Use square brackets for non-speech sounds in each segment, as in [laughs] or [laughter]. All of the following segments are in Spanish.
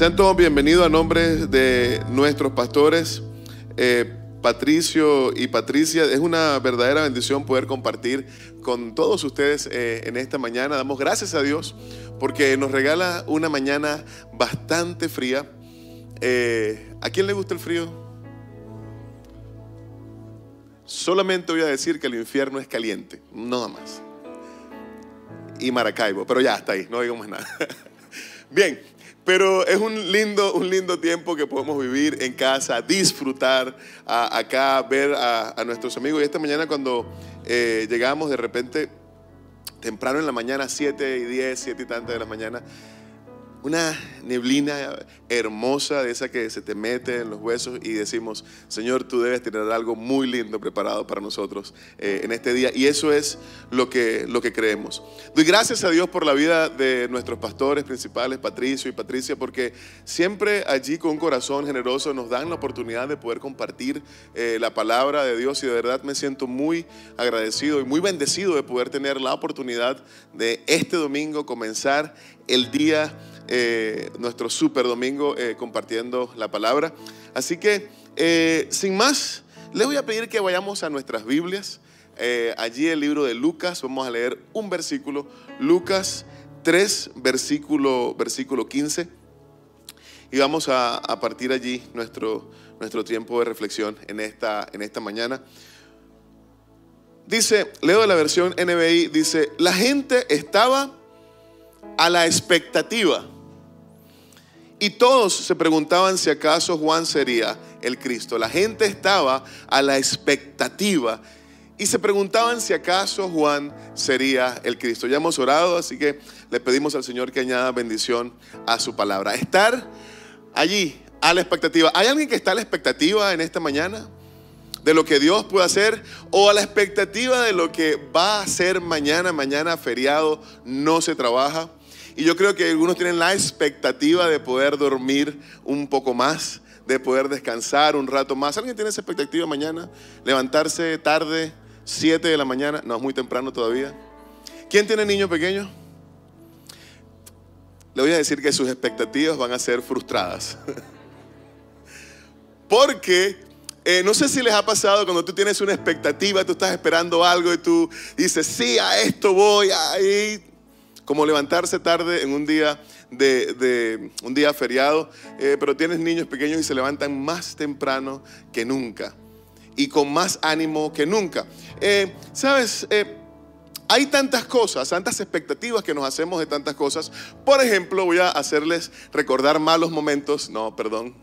Sean todos bienvenidos a nombre de nuestros pastores. Eh, Patricio y Patricia, es una verdadera bendición poder compartir con todos ustedes eh, en esta mañana. Damos gracias a Dios porque nos regala una mañana bastante fría. Eh, ¿A quién le gusta el frío? Solamente voy a decir que el infierno es caliente, nada más. Y Maracaibo, pero ya está ahí, no digamos nada. [laughs] Bien, pero es un lindo, un lindo tiempo que podemos vivir en casa, disfrutar acá, ver a, nuestros amigos. Y esta mañana cuando eh, llegamos de repente, temprano en la mañana, 7 y 10, 7 y tantas de la mañana, una neblina hermosa de esa que se te mete en los huesos y decimos, Señor, tú debes tener algo muy lindo preparado para nosotros eh, en este día. Y eso es lo que, lo que creemos. Doy gracias a Dios por la vida de nuestros pastores principales, Patricio y Patricia, porque siempre allí con un corazón generoso nos dan la oportunidad de poder compartir eh, la palabra de Dios y de verdad me siento muy agradecido y muy bendecido de poder tener la oportunidad de este domingo comenzar el día eh, nuestro super domingo eh, compartiendo la palabra. Así que, eh, sin más, les voy a pedir que vayamos a nuestras Biblias. allí el libro de Lucas, vamos a leer un versículo, Lucas 3, versículo, versículo 15. Y vamos a, partir allí nuestro, nuestro tiempo de reflexión en esta, en esta mañana. Dice, leo de la versión NBI, dice, la gente estaba a la expectativa y todos se preguntaban si acaso Juan sería el Cristo. La gente estaba a la expectativa y se preguntaban si acaso Juan sería el Cristo. Ya hemos orado, así que le pedimos al Señor que añada bendición a su palabra. Estar allí a la expectativa. ¿Hay alguien que está a la expectativa en esta mañana? de lo que Dios puede hacer o a la expectativa de lo que va a hacer mañana, mañana feriado, no se trabaja. Y yo creo que algunos tienen la expectativa de poder dormir un poco más, de poder descansar un rato más. ¿Alguien tiene esa expectativa mañana? Levantarse tarde, 7 de la mañana. No, es muy temprano todavía. ¿Quién tiene niños pequeños? Le voy a decir que sus expectativas van a ser frustradas. [laughs] Porque eh, no sé si les ha pasado cuando tú tienes una expectativa, tú estás esperando algo y tú dices, sí, a esto voy, ahí como levantarse tarde en un día de, un día feriado, eh, pero tienes niños pequeños y se levantan más temprano que nunca y con más ánimo que nunca. Eh, Sabes, eh, hay tantas cosas, tantas expectativas que nos hacemos de tantas cosas. Por ejemplo, voy a hacerles recordar malos momentos. No, perdón,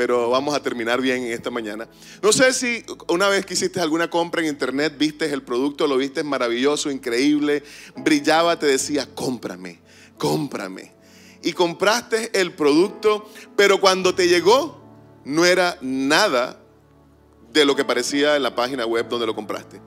pero vamos a terminar bien en esta mañana. No sé si una vez que hiciste alguna compra en internet, viste el producto, lo viste maravilloso, increíble, brillaba, te decía, cómprame, cómprame. Y compraste el producto, pero cuando te llegó, no era nada de lo que parecía en la página web donde lo compraste.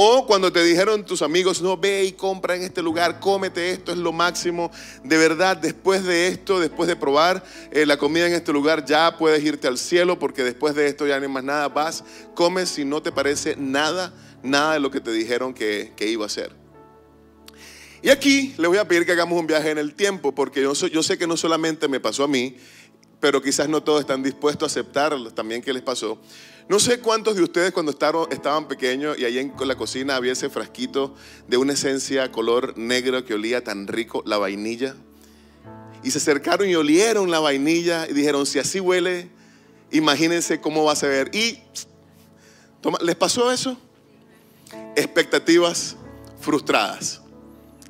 O cuando te dijeron tus amigos, no, ve y compra en este lugar, cómete esto, es lo máximo. De verdad, después de esto, después de probar eh, la comida en este lugar, ya puedes irte al cielo porque después de esto ya no hay más nada. Vas, comes si no te parece nada, nada de lo que te dijeron que, iba a ser. Y aquí les voy a pedir que hagamos un viaje en el tiempo porque yo sé que no solamente me pasó a mí, pero quizás no todos están dispuestos a aceptar también que les pasó. No sé cuántos de ustedes cuando estaban pequeños y ahí en la cocina había ese frasquito de una esencia color negro que olía tan rico, la vainilla. Y se acercaron y olieron la vainilla y dijeron, si así huele, imagínense cómo va a ser. Y ¿les pasó eso? Expectativas frustradas,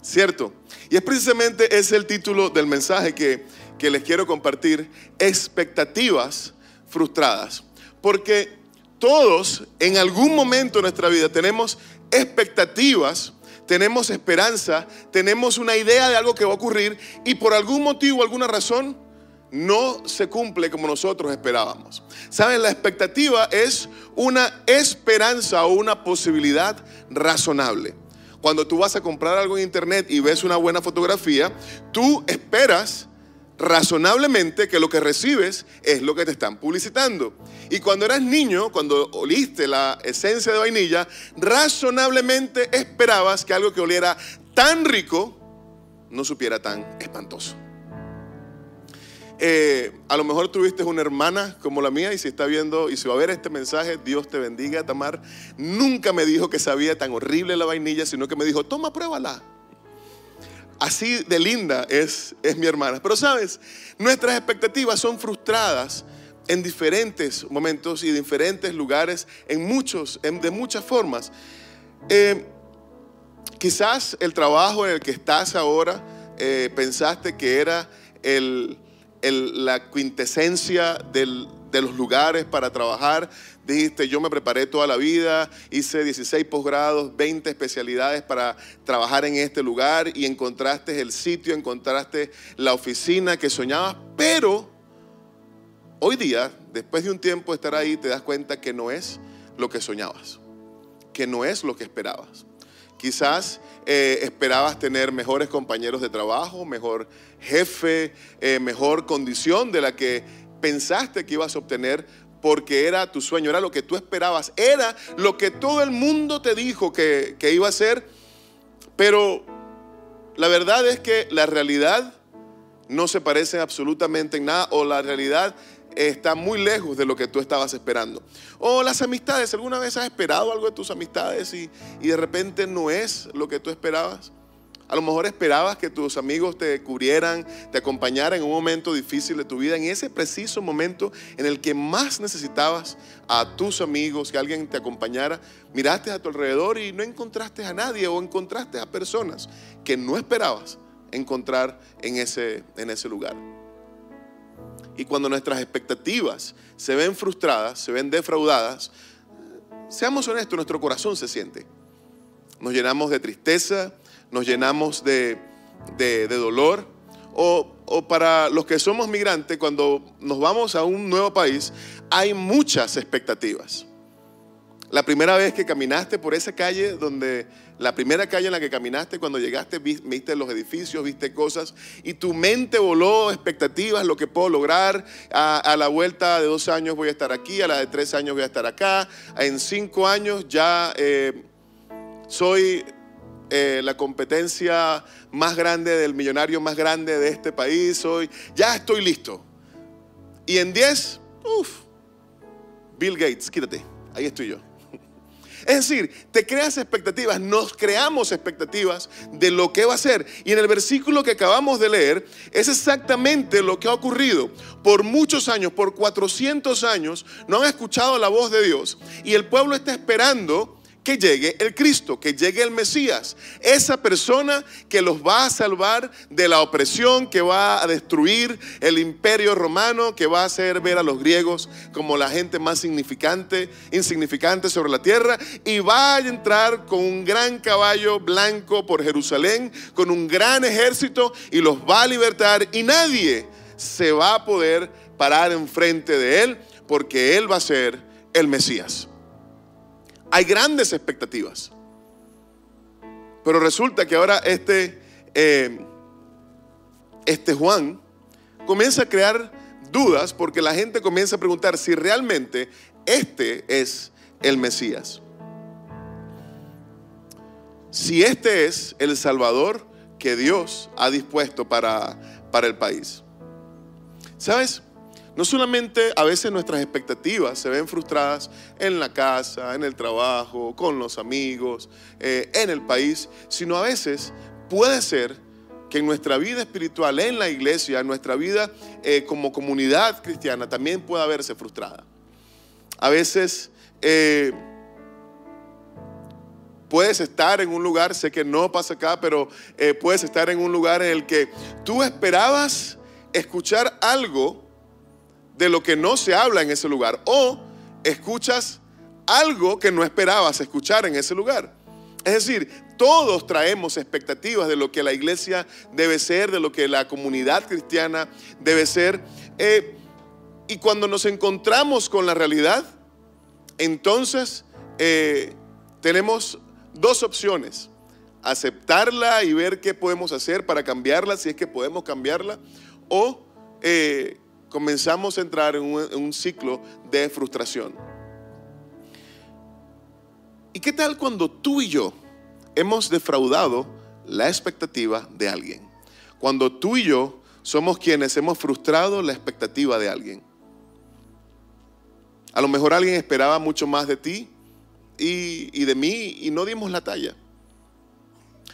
¿cierto? Y es precisamente ese el título del mensaje que, que les quiero compartir, expectativas frustradas. Porque todos en algún momento de nuestra vida tenemos expectativas, tenemos esperanza, tenemos una idea de algo que va a ocurrir y por algún motivo, alguna razón, no se cumple como nosotros esperábamos. Saben, la expectativa es una esperanza o una posibilidad razonable. Cuando tú vas a comprar algo en internet y ves una buena fotografía, tú esperas razonablemente que lo que recibes es lo que te están publicitando. Y cuando eras niño, cuando oliste la esencia de vainilla, razonablemente esperabas que algo que oliera tan rico no supiera tan espantoso. eh, a lo mejor tuviste una hermana como la mía y si está viendo y si va a ver este mensaje, Dios te bendiga, Tamar. Nunca me dijo que sabía tan horrible la vainilla, sino que me dijo, toma, pruébala. Así de linda es, es mi hermana. Pero sabes, nuestras expectativas son frustradas en diferentes momentos y diferentes lugares, en muchos, de muchas formas. Eh, quizás el trabajo en el que estás ahora eh, pensaste que era la quintesencia de los lugares para trabajar. Dijiste, yo me preparé toda la vida, hice 16 posgrados, 20 especialidades para trabajar en este lugar y encontraste el sitio, encontraste la oficina que soñabas, pero hoy día, después de un tiempo de estar ahí, te das cuenta que no es lo que soñabas, que no es lo que esperabas. Quizás eh, esperabas tener mejores compañeros de trabajo, mejor jefe, eh, mejor condición de la que pensaste que ibas a obtener porque era tu sueño, era lo que tú esperabas, era lo que todo el mundo te dijo que, que iba a ser, pero la verdad es que la realidad no se parece absolutamente en nada o la realidad está muy lejos de lo que tú estabas esperando. O las amistades, ¿alguna vez has esperado algo de tus amistades y, de repente no es lo que tú esperabas? A lo mejor esperabas que tus amigos te cubrieran, te acompañaran en un momento difícil de tu vida, en ese preciso momento en el que más necesitabas a tus amigos, que alguien te acompañara. Miraste a tu alrededor y no encontraste a nadie o encontraste a personas que no esperabas encontrar en ese, en ese lugar. Y cuando nuestras expectativas se ven frustradas, se ven defraudadas, seamos honestos, nuestro corazón se siente. Nos llenamos de tristeza, nos llenamos de, dolor. O, o, para los que somos migrantes, cuando nos vamos a un nuevo país, hay muchas expectativas. La primera vez que caminaste por esa calle donde la primera calle en la que caminaste cuando llegaste, viste los edificios, viste cosas y tu mente voló expectativas, lo que puedo lograr. A, la vuelta de dos años voy a estar aquí, a la de tres años voy a estar acá. En cinco años ya eh, soy eh, la competencia más grande del millonario más grande de este país. Soy, ya estoy listo. Y en diez, uff, Bill Gates, quítate, ahí estoy yo. Es decir, te creas expectativas, nos creamos expectativas de lo que va a ser. Y en el versículo que acabamos de leer es exactamente lo que ha ocurrido. Por muchos años, por 400 años, no han escuchado la voz de Dios. Y el pueblo está esperando que llegue el Cristo, que llegue el Mesías. Esa persona que los va a salvar de la opresión, que va a destruir el imperio romano, que va a hacer ver a los griegos como la gente más significante, insignificante sobre la tierra, y va a entrar con un gran caballo blanco por Jerusalén, con un gran ejército, y los va a libertar, y nadie se va a poder parar enfrente de él, porque él va a ser el Mesías. Hay grandes expectativas. Pero resulta que ahora este, eh, este Juan comienza a crear dudas porque la gente comienza a preguntar si realmente este es el Mesías. Si este es el Salvador que Dios ha dispuesto para, para el país. ¿Sabes? No solamente a veces nuestras expectativas se ven frustradas en la casa, en el trabajo, con los amigos, eh, en el país, sino a veces puede ser que en nuestra vida espiritual, en la iglesia, en nuestra vida eh, como comunidad cristiana, también pueda verse frustrada. A veces eh, puedes estar en un lugar, sé que no pasa acá, pero puedes estar en un lugar en el que tú esperabas escuchar algo de lo que no se habla en ese lugar o escuchas algo que no esperabas escuchar en ese lugar. Es decir, todos traemos expectativas de lo que la iglesia debe ser, de lo que la comunidad cristiana debe ser. Eh, y cuando nos encontramos con la realidad, entonces eh, tenemos dos opciones. Aceptarla y ver qué podemos hacer para cambiarla, si es que podemos cambiarla, o eh, comenzamos a entrar en un, ciclo de frustración. ¿Y qué tal cuando tú y yo hemos defraudado la expectativa de alguien? Cuando tú y yo somos quienes hemos frustrado la expectativa de alguien. A lo mejor alguien esperaba mucho más de ti y, de mí y no dimos la talla.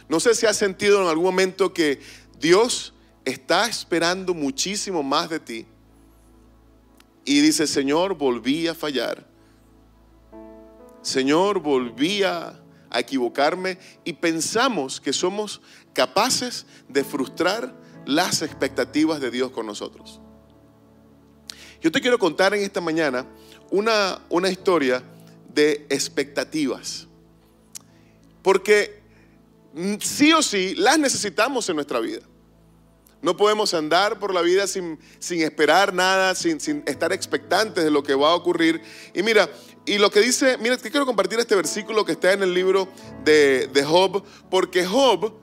No sé si has sentido en algún momento que Dios está esperando muchísimo más de ti. Y dice, Señor, volví a fallar. Señor, volví a, a equivocarme y pensamos que somos capaces de frustrar las expectativas de Dios con nosotros. Yo te quiero contar en esta mañana una, una historia de expectativas. Porque sí o sí las necesitamos en nuestra vida. No podemos andar por la vida sin, sin esperar nada, sin, sin, estar expectantes de lo que va a ocurrir. Y mira, y lo que dice, mira, te quiero compartir este versículo que está en el libro de, de Job, porque Job,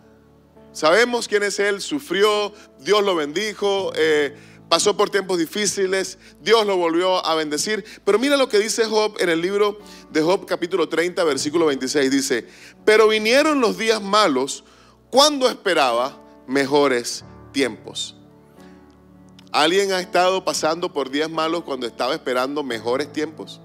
sabemos quién es él, sufrió, Dios lo bendijo. Eh, pasó por tiempos difíciles, Dios lo volvió a bendecir. Pero mira lo que dice Job en el libro de Job capítulo 30, versículo 26. Dice, pero vinieron los días malos cuando esperaba mejores tiempos. ¿Alguien ha estado pasando por días malos cuando estaba esperando mejores tiempos?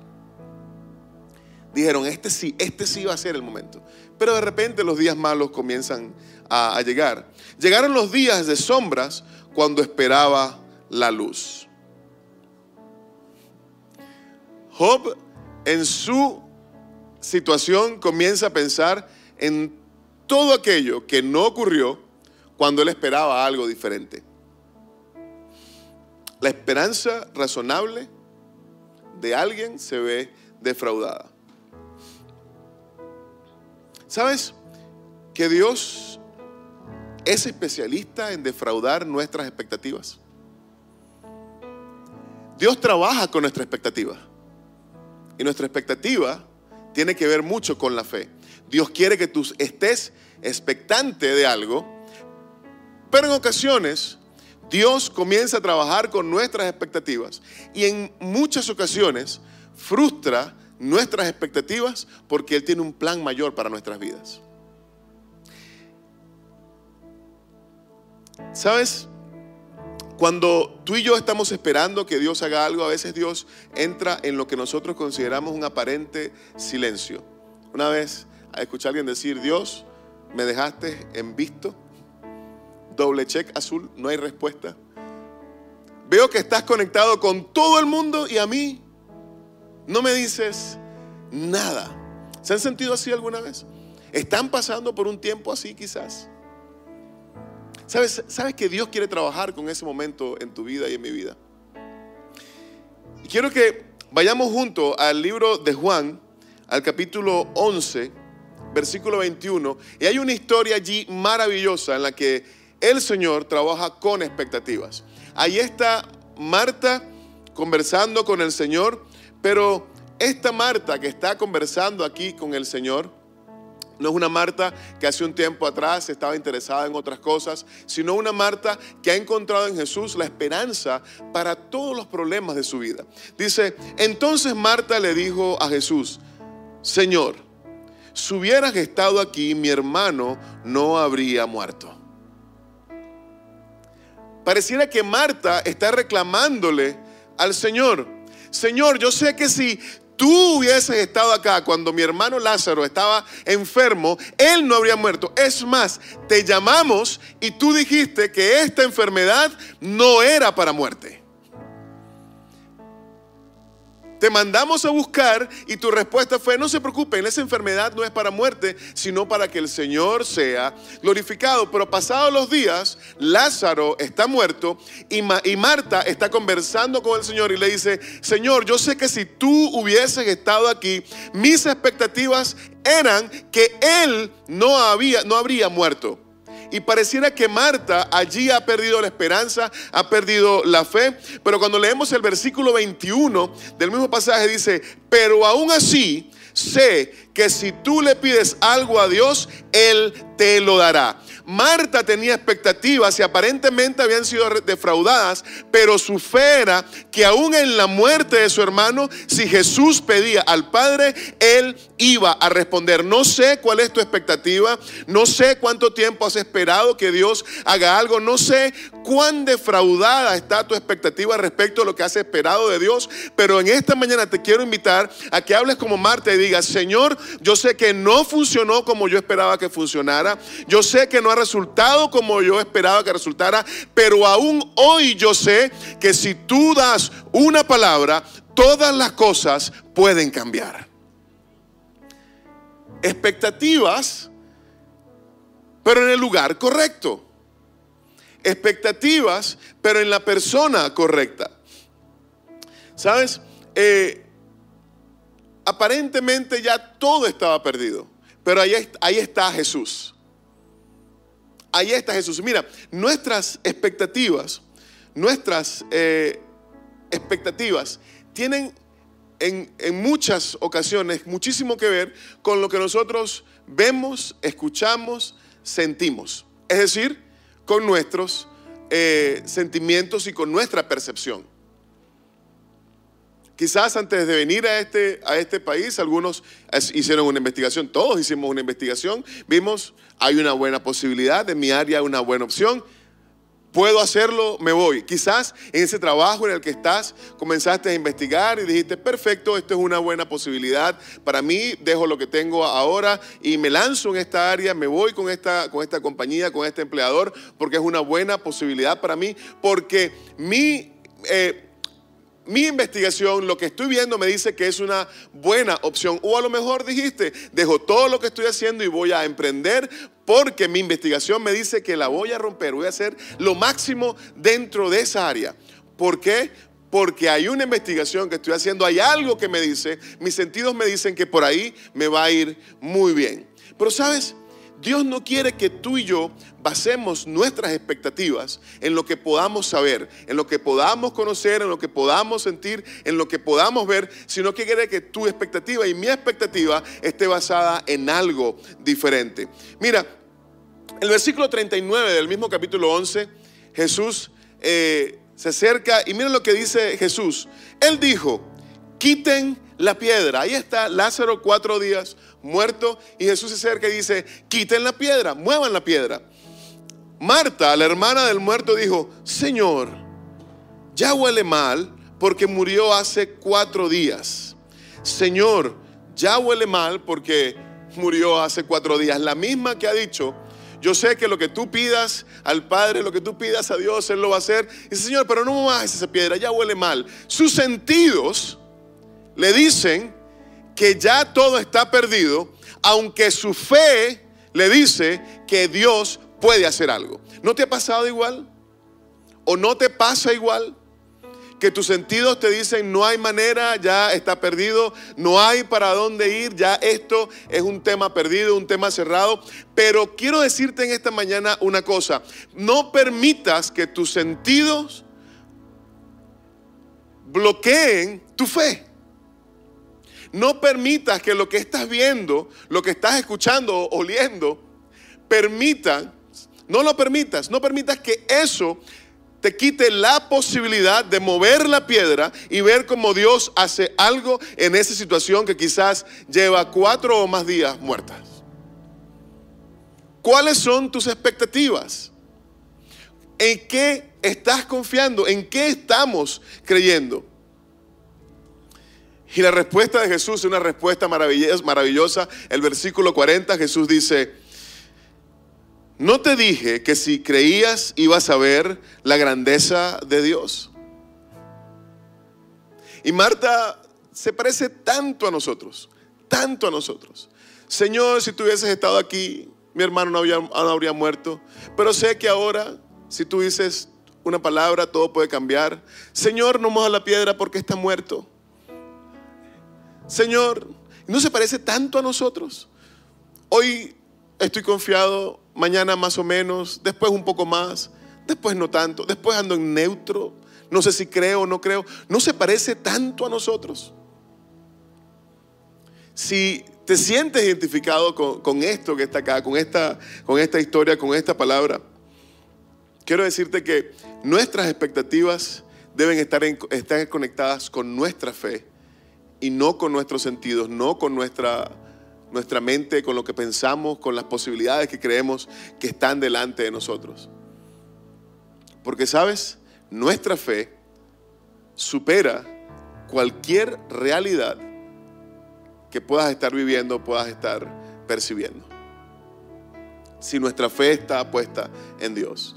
Dijeron, este sí, este sí va a ser el momento. Pero de repente los días malos comienzan a, a llegar. Llegaron los días de sombras cuando esperaba la luz. Job en su situación comienza a pensar en todo aquello que no ocurrió cuando él esperaba algo diferente. La esperanza razonable de alguien se ve defraudada. ¿Sabes que Dios es especialista en defraudar nuestras expectativas? Dios trabaja con nuestra expectativa. Y nuestra expectativa tiene que ver mucho con la fe. Dios quiere que tú estés expectante de algo, pero en ocasiones Dios comienza a trabajar con nuestras expectativas y en muchas ocasiones frustra nuestras expectativas porque Él tiene un plan mayor para nuestras vidas. ¿Sabes? Cuando tú y yo estamos esperando que Dios haga algo, a veces Dios entra en lo que nosotros consideramos un aparente silencio. Una vez escuché a alguien decir, Dios, me dejaste en visto, doble check azul, no hay respuesta. Veo que estás conectado con todo el mundo y a mí no me dices nada. ¿Se han sentido así alguna vez? ¿Están pasando por un tiempo así quizás? ¿Sabes, ¿Sabes que Dios quiere trabajar con ese momento en tu vida y en mi vida? Y quiero que vayamos juntos al libro de Juan, al capítulo 11, versículo 21. Y hay una historia allí maravillosa en la que el Señor trabaja con expectativas. Ahí está Marta conversando con el Señor, pero esta Marta que está conversando aquí con el Señor, no es una Marta que hace un tiempo atrás estaba interesada en otras cosas, sino una Marta que ha encontrado en Jesús la esperanza para todos los problemas de su vida. Dice, entonces Marta le dijo a Jesús, Señor, si hubieras estado aquí, mi hermano no habría muerto. Pareciera que Marta está reclamándole al Señor, Señor, yo sé que si tú hubieses estado acá cuando mi hermano Lázaro estaba enfermo, él no habría muerto. Es más, te llamamos y tú dijiste que esta enfermedad no era para muerte. Te mandamos a buscar y tu respuesta fue, no se preocupen, esa enfermedad no es para muerte, sino para que el Señor sea glorificado. Pero pasados los días, Lázaro está muerto y, y Marta está conversando con el Señor y le dice, Señor, yo sé que si tú hubieses estado aquí, mis expectativas eran que Él no, había, no habría muerto. Y pareciera que Marta allí ha perdido la esperanza, ha perdido la fe. Pero cuando leemos el versículo 21 del mismo pasaje dice, pero aún así sé que si tú le pides algo a Dios, Él te lo dará. Marta tenía expectativas y aparentemente habían sido defraudadas, pero su fe era que aún en la muerte de su hermano, si Jesús pedía al Padre, él iba a responder. No sé cuál es tu expectativa, no sé cuánto tiempo has esperado que Dios haga algo, no sé cuán defraudada está tu expectativa respecto a lo que has esperado de Dios, pero en esta mañana te quiero invitar a que hables como Marta y digas, Señor, yo sé que no funcionó como yo esperaba que funcionara, yo sé que no resultado como yo esperaba que resultara, pero aún hoy yo sé que si tú das una palabra, todas las cosas pueden cambiar. Expectativas, pero en el lugar correcto. Expectativas, pero en la persona correcta. ¿Sabes? Eh, aparentemente ya todo estaba perdido, pero ahí, ahí está Jesús. Ahí está Jesús. Mira, nuestras expectativas, nuestras eh, expectativas tienen en, en, muchas ocasiones muchísimo que ver con lo que nosotros vemos, escuchamos, sentimos. Es decir, con nuestros eh, sentimientos y con nuestra percepción. Quizás antes de venir a este, a este país, algunos hicieron una investigación, todos hicimos una investigación, vimos, hay una buena posibilidad, en mi área una buena opción, puedo hacerlo, me voy. Quizás en ese trabajo en el que estás comenzaste a investigar y dijiste, perfecto, esto es una buena posibilidad para mí, dejo lo que tengo ahora y me lanzo en esta área, me voy con esta, con esta compañía, con este empleador, porque es una buena posibilidad para mí, porque mi... Eh, mi investigación, lo que estoy viendo me dice que es una buena opción. O a lo mejor dijiste, dejo todo lo que estoy haciendo y voy a emprender porque mi investigación me dice que la voy a romper, voy a hacer lo máximo dentro de esa área. ¿Por qué? Porque hay una investigación que estoy haciendo, hay algo que me dice, mis sentidos me dicen que por ahí me va a ir muy bien. Pero sabes, Dios no quiere que tú y yo basemos nuestras expectativas en lo que podamos saber, en lo que podamos conocer, en lo que podamos sentir, en lo que podamos ver, sino que quiere que tu expectativa y mi expectativa esté basada en algo diferente. Mira, el versículo 39 del mismo capítulo 11, Jesús eh, se acerca y mira lo que dice Jesús. Él dijo, quiten la piedra. Ahí está Lázaro cuatro días muerto y Jesús se acerca y dice, quiten la piedra, muevan la piedra. Marta, la hermana del muerto, dijo, Señor, ya huele mal porque murió hace cuatro días. Señor, ya huele mal porque murió hace cuatro días. La misma que ha dicho, yo sé que lo que tú pidas al Padre, lo que tú pidas a Dios, Él lo va a hacer. dice, Señor, pero no más esa piedra, ya huele mal. Sus sentidos le dicen que ya todo está perdido, aunque su fe le dice que Dios puede hacer algo. ¿No te ha pasado igual? ¿O no te pasa igual? Que tus sentidos te dicen no hay manera, ya está perdido, no hay para dónde ir, ya esto es un tema perdido, un tema cerrado. Pero quiero decirte en esta mañana una cosa, no permitas que tus sentidos bloqueen tu fe. No permitas que lo que estás viendo, lo que estás escuchando o oliendo, permita, no lo permitas, no permitas que eso te quite la posibilidad de mover la piedra y ver cómo Dios hace algo en esa situación que quizás lleva cuatro o más días muertas. ¿Cuáles son tus expectativas? ¿En qué estás confiando? ¿En qué estamos creyendo? Y la respuesta de Jesús es una respuesta maravillosa. El versículo 40, Jesús dice, no te dije que si creías ibas a ver la grandeza de Dios. Y Marta se parece tanto a nosotros, tanto a nosotros. Señor, si tú hubieses estado aquí, mi hermano no, no habría muerto. Pero sé que ahora, si tú dices una palabra, todo puede cambiar. Señor, no moja la piedra porque está muerto. Señor, ¿no se parece tanto a nosotros? Hoy estoy confiado, mañana más o menos, después un poco más, después no tanto, después ando en neutro, no sé si creo o no creo. ¿No se parece tanto a nosotros? Si te sientes identificado con, esto que está acá, con esta, con esta historia, con esta palabra, quiero decirte que nuestras expectativas deben estar, estar conectadas con nuestra fe y no con nuestros sentidos, no con nuestra, nuestra mente, con lo que pensamos, con las posibilidades que creemos que están delante de nosotros. Porque, ¿sabes? Nuestra fe supera cualquier realidad que puedas estar viviendo, puedas estar percibiendo. Si nuestra fe está puesta en Dios.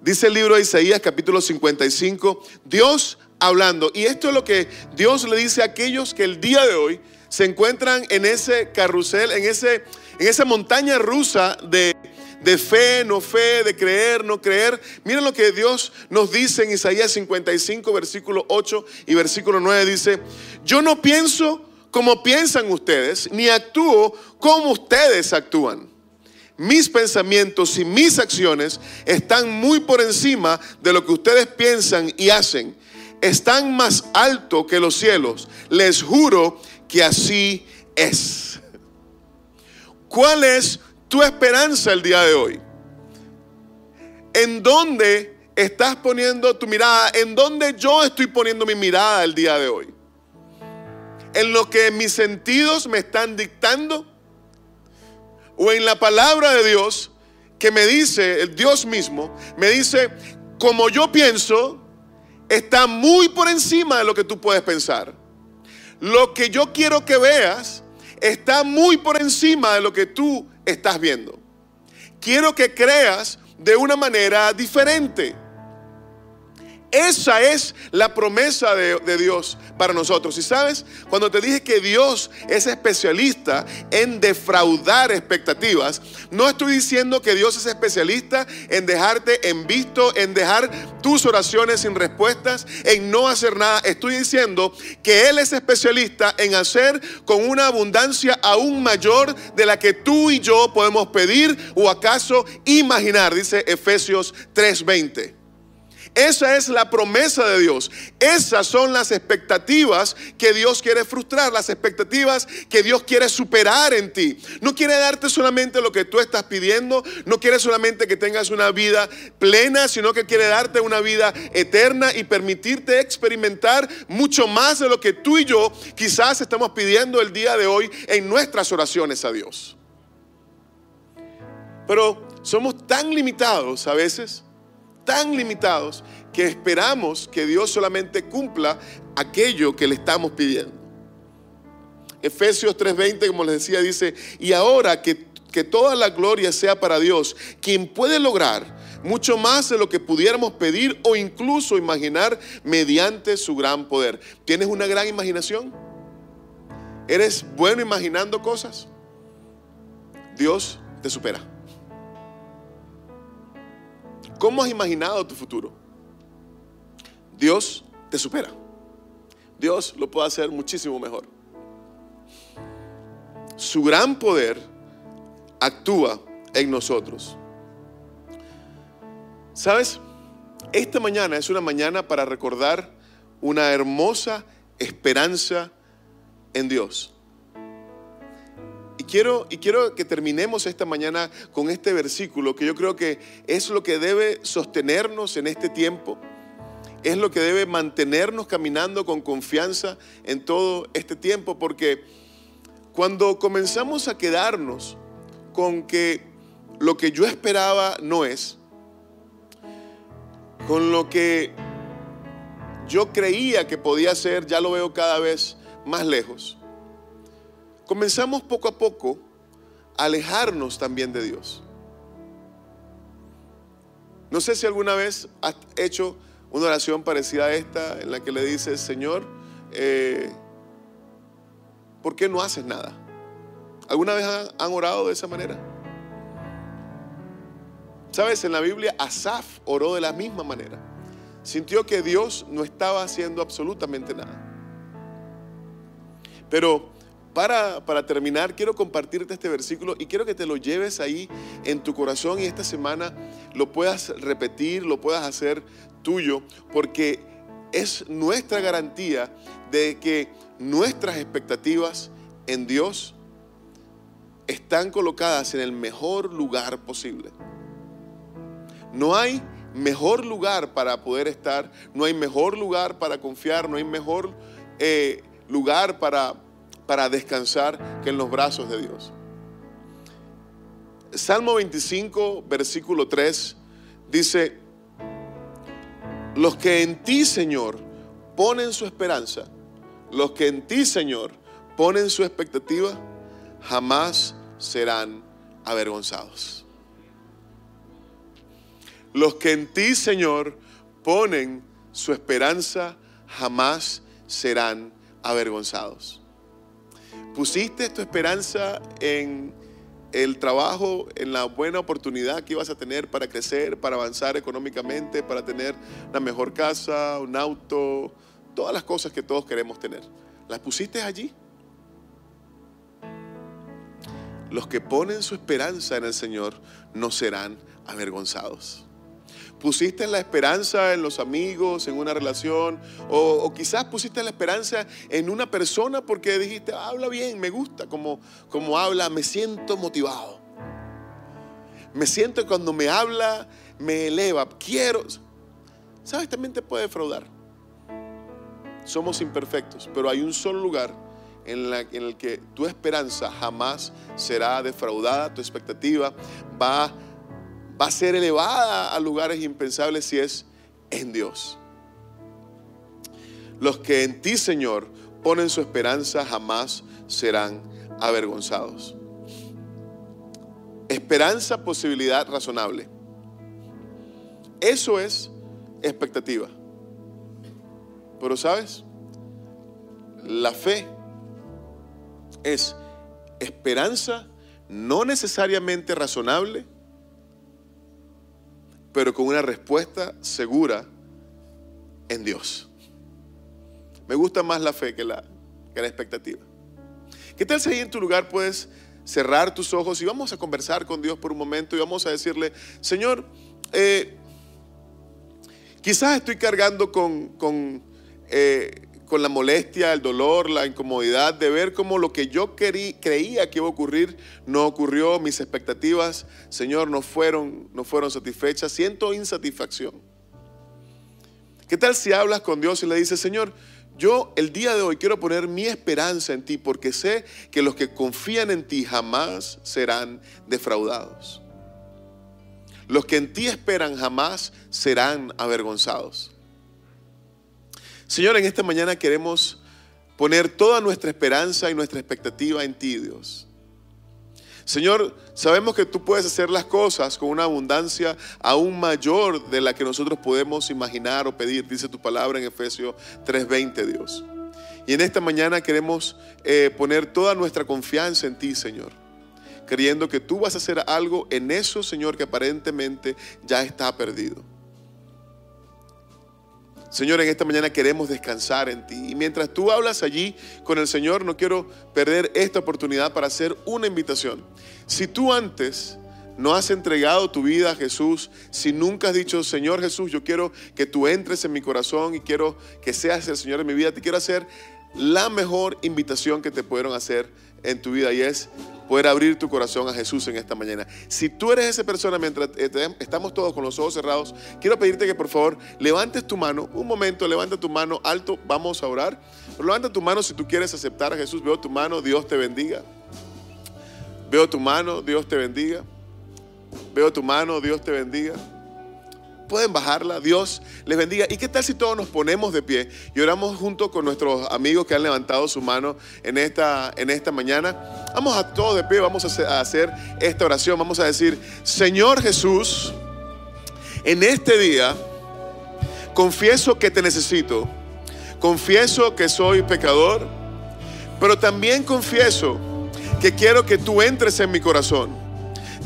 Dice el libro de Isaías capítulo 55, Dios hablando. Y esto es lo que Dios le dice a aquellos que el día de hoy se encuentran en ese carrusel, en, ese, en esa montaña rusa de, de fe, no fe, de creer, no creer. Miren lo que Dios nos dice en Isaías 55, versículo 8 y versículo 9. Dice, yo no pienso como piensan ustedes, ni actúo como ustedes actúan. Mis pensamientos y mis acciones están muy por encima de lo que ustedes piensan y hacen. Están más alto que los cielos. Les juro que así es. ¿Cuál es tu esperanza el día de hoy? ¿En dónde estás poniendo tu mirada? ¿En dónde yo estoy poniendo mi mirada el día de hoy? ¿En lo que mis sentidos me están dictando? ¿O en la palabra de Dios que me dice, el Dios mismo, me dice, como yo pienso, está muy por encima de lo que tú puedes pensar. Lo que yo quiero que veas está muy por encima de lo que tú estás viendo. Quiero que creas de una manera diferente. Esa es la promesa de, Dios para nosotros. Y sabes, cuando te dije que Dios es especialista en defraudar expectativas, no estoy diciendo que Dios es especialista en dejarte en visto, en dejar tus oraciones sin respuestas, en no hacer nada. Estoy diciendo que Él es especialista en hacer con una abundancia aún mayor de la que tú y yo podemos pedir o acaso imaginar, dice Efesios 3:20. Esa es la promesa de Dios. Esas son las expectativas que Dios quiere frustrar, las expectativas que Dios quiere superar en ti. No quiere darte solamente lo que tú estás pidiendo, no quiere solamente que tengas una vida plena, sino que quiere darte una vida eterna y permitirte experimentar mucho más de lo que tú y yo quizás estamos pidiendo el día de hoy en nuestras oraciones a Dios. Pero somos tan limitados a veces tan limitados que esperamos que Dios solamente cumpla aquello que le estamos pidiendo. Efesios 3:20, como les decía, dice, y ahora que, que toda la gloria sea para Dios, quien puede lograr mucho más de lo que pudiéramos pedir o incluso imaginar mediante su gran poder. ¿Tienes una gran imaginación? ¿Eres bueno imaginando cosas? Dios te supera. ¿Cómo has imaginado tu futuro? Dios te supera. Dios lo puede hacer muchísimo mejor. Su gran poder actúa en nosotros. ¿Sabes? Esta mañana es una mañana para recordar una hermosa esperanza en Dios quiero, y quiero que terminemos esta mañana con este versículo que yo creo que es lo que debe sostenernos en este tiempo. Es lo que debe mantenernos caminando con confianza en todo este tiempo, porque cuando comenzamos a quedarnos con que lo que yo esperaba no es, con lo que yo creía que podía ser, ya lo veo cada vez más lejos comenzamos poco a poco a alejarnos también de Dios. No sé si alguna vez has hecho una oración parecida a esta en la que le dices, Señor, eh, ¿por qué no haces nada? ¿Alguna vez han orado de esa manera? Sabes, en la Biblia Asaf oró de la misma manera. Sintió que Dios no estaba haciendo absolutamente nada. Pero para, terminar, quiero compartirte este versículo y quiero que te lo lleves ahí en tu corazón y esta semana lo puedas repetir, lo puedas hacer tuyo, porque es nuestra garantía de que nuestras expectativas en Dios están colocadas en el mejor lugar posible. No hay mejor lugar para poder estar, no hay mejor lugar para confiar, no hay mejor eh, lugar para, para descansar que en los brazos de Dios. Salmo 25, versículo 3, dice, los que en ti, Señor, ponen su esperanza, los que en ti, Señor, ponen su expectativa, jamás serán avergonzados. Los que en ti, Señor, ponen su esperanza, jamás serán avergonzados. Pusiste tu esperanza en el trabajo, en la buena oportunidad que ibas a tener para crecer, para avanzar económicamente, para tener una mejor casa, un auto, todas las cosas que todos queremos tener. ¿Las pusiste allí? Los que ponen su esperanza en el Señor no serán avergonzados. Pusiste la esperanza en los amigos, en una relación, o, quizás pusiste la esperanza en una persona porque dijiste, habla bien, me gusta como, habla, me siento motivado. Me siento cuando me habla, me eleva, quiero. ¿Sabes? También te puede defraudar. Somos imperfectos, pero hay un solo lugar en, en, el que tu esperanza jamás será defraudada, tu expectativa va, va a ser elevada a lugares impensables si es en Dios. Los que en ti, Señor, ponen su esperanza jamás serán avergonzados. Esperanza, posibilidad razonable. Eso es expectativa. Pero sabes, la fe es esperanza no necesariamente razonable, pero con una respuesta segura en Dios. Me gusta más la fe que la, que la expectativa. ¿Qué tal si ahí en tu lugar puedes cerrar tus ojos y vamos a conversar con Dios por un momento y vamos a decirle, Señor, eh, quizás estoy cargando con, con eh, con la molestia, el dolor, la incomodidad de ver cómo lo que yo creía que iba a ocurrir no ocurrió, mis expectativas, Señor, no fueron, no fueron satisfechas, siento insatisfacción. ¿Qué tal si hablas con Dios y le dices, Señor, yo el día de hoy quiero poner mi esperanza en ti porque sé que los que confían en ti jamás serán defraudados. Los que en ti esperan jamás serán avergonzados. Señor, en esta mañana queremos poner toda nuestra esperanza y nuestra expectativa en ti, Dios. Señor, sabemos que tú puedes hacer las cosas con una abundancia aún mayor de la que nosotros podemos imaginar o pedir, dice tu palabra en Efesios 3:20, Dios. Y en esta mañana queremos eh, poner toda nuestra confianza en ti, Señor, creyendo que tú vas a hacer algo en eso, Señor, que aparentemente ya está perdido. Señor, en esta mañana queremos descansar en ti. Y mientras tú hablas allí con el Señor, no quiero perder esta oportunidad para hacer una invitación. Si tú antes no has entregado tu vida a Jesús, si nunca has dicho, Señor Jesús, yo quiero que tú entres en mi corazón y quiero que seas el Señor de mi vida, te quiero hacer la mejor invitación que te pudieron hacer en tu vida y es poder abrir tu corazón a Jesús en esta mañana. Si tú eres esa persona mientras eh, estamos todos con los ojos cerrados, quiero pedirte que por favor levantes tu mano, un momento, levanta tu mano alto, vamos a orar. Levanta tu mano si tú quieres aceptar a Jesús, veo tu mano, Dios te bendiga. Veo tu mano, Dios te bendiga. Veo tu mano, Dios te bendiga. Pueden bajarla, Dios les bendiga. ¿Y qué tal si todos nos ponemos de pie y oramos junto con nuestros amigos que han levantado su mano en esta, en esta mañana? Vamos a todos de pie, vamos a hacer esta oración. Vamos a decir, Señor Jesús, en este día confieso que te necesito, confieso que soy pecador, pero también confieso que quiero que tú entres en mi corazón.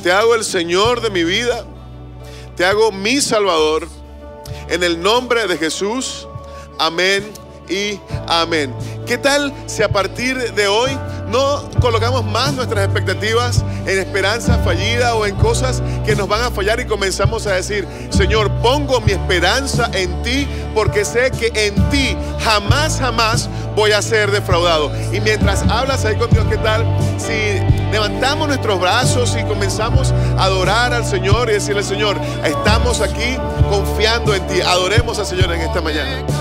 Te hago el Señor de mi vida te hago mi Salvador. En el nombre de Jesús. Amén y amén. ¿Qué tal si a partir de hoy no colocamos más nuestras expectativas en esperanza fallida o en cosas que nos van a fallar y comenzamos a decir, Señor, pongo mi esperanza en ti porque sé que en ti jamás, jamás voy a ser defraudado. Y mientras hablas ahí con Dios, ¿qué tal? Si levantamos nuestros brazos y comenzamos a adorar al Señor y decirle, Señor, estamos aquí confiando en ti. Adoremos al Señor en esta mañana.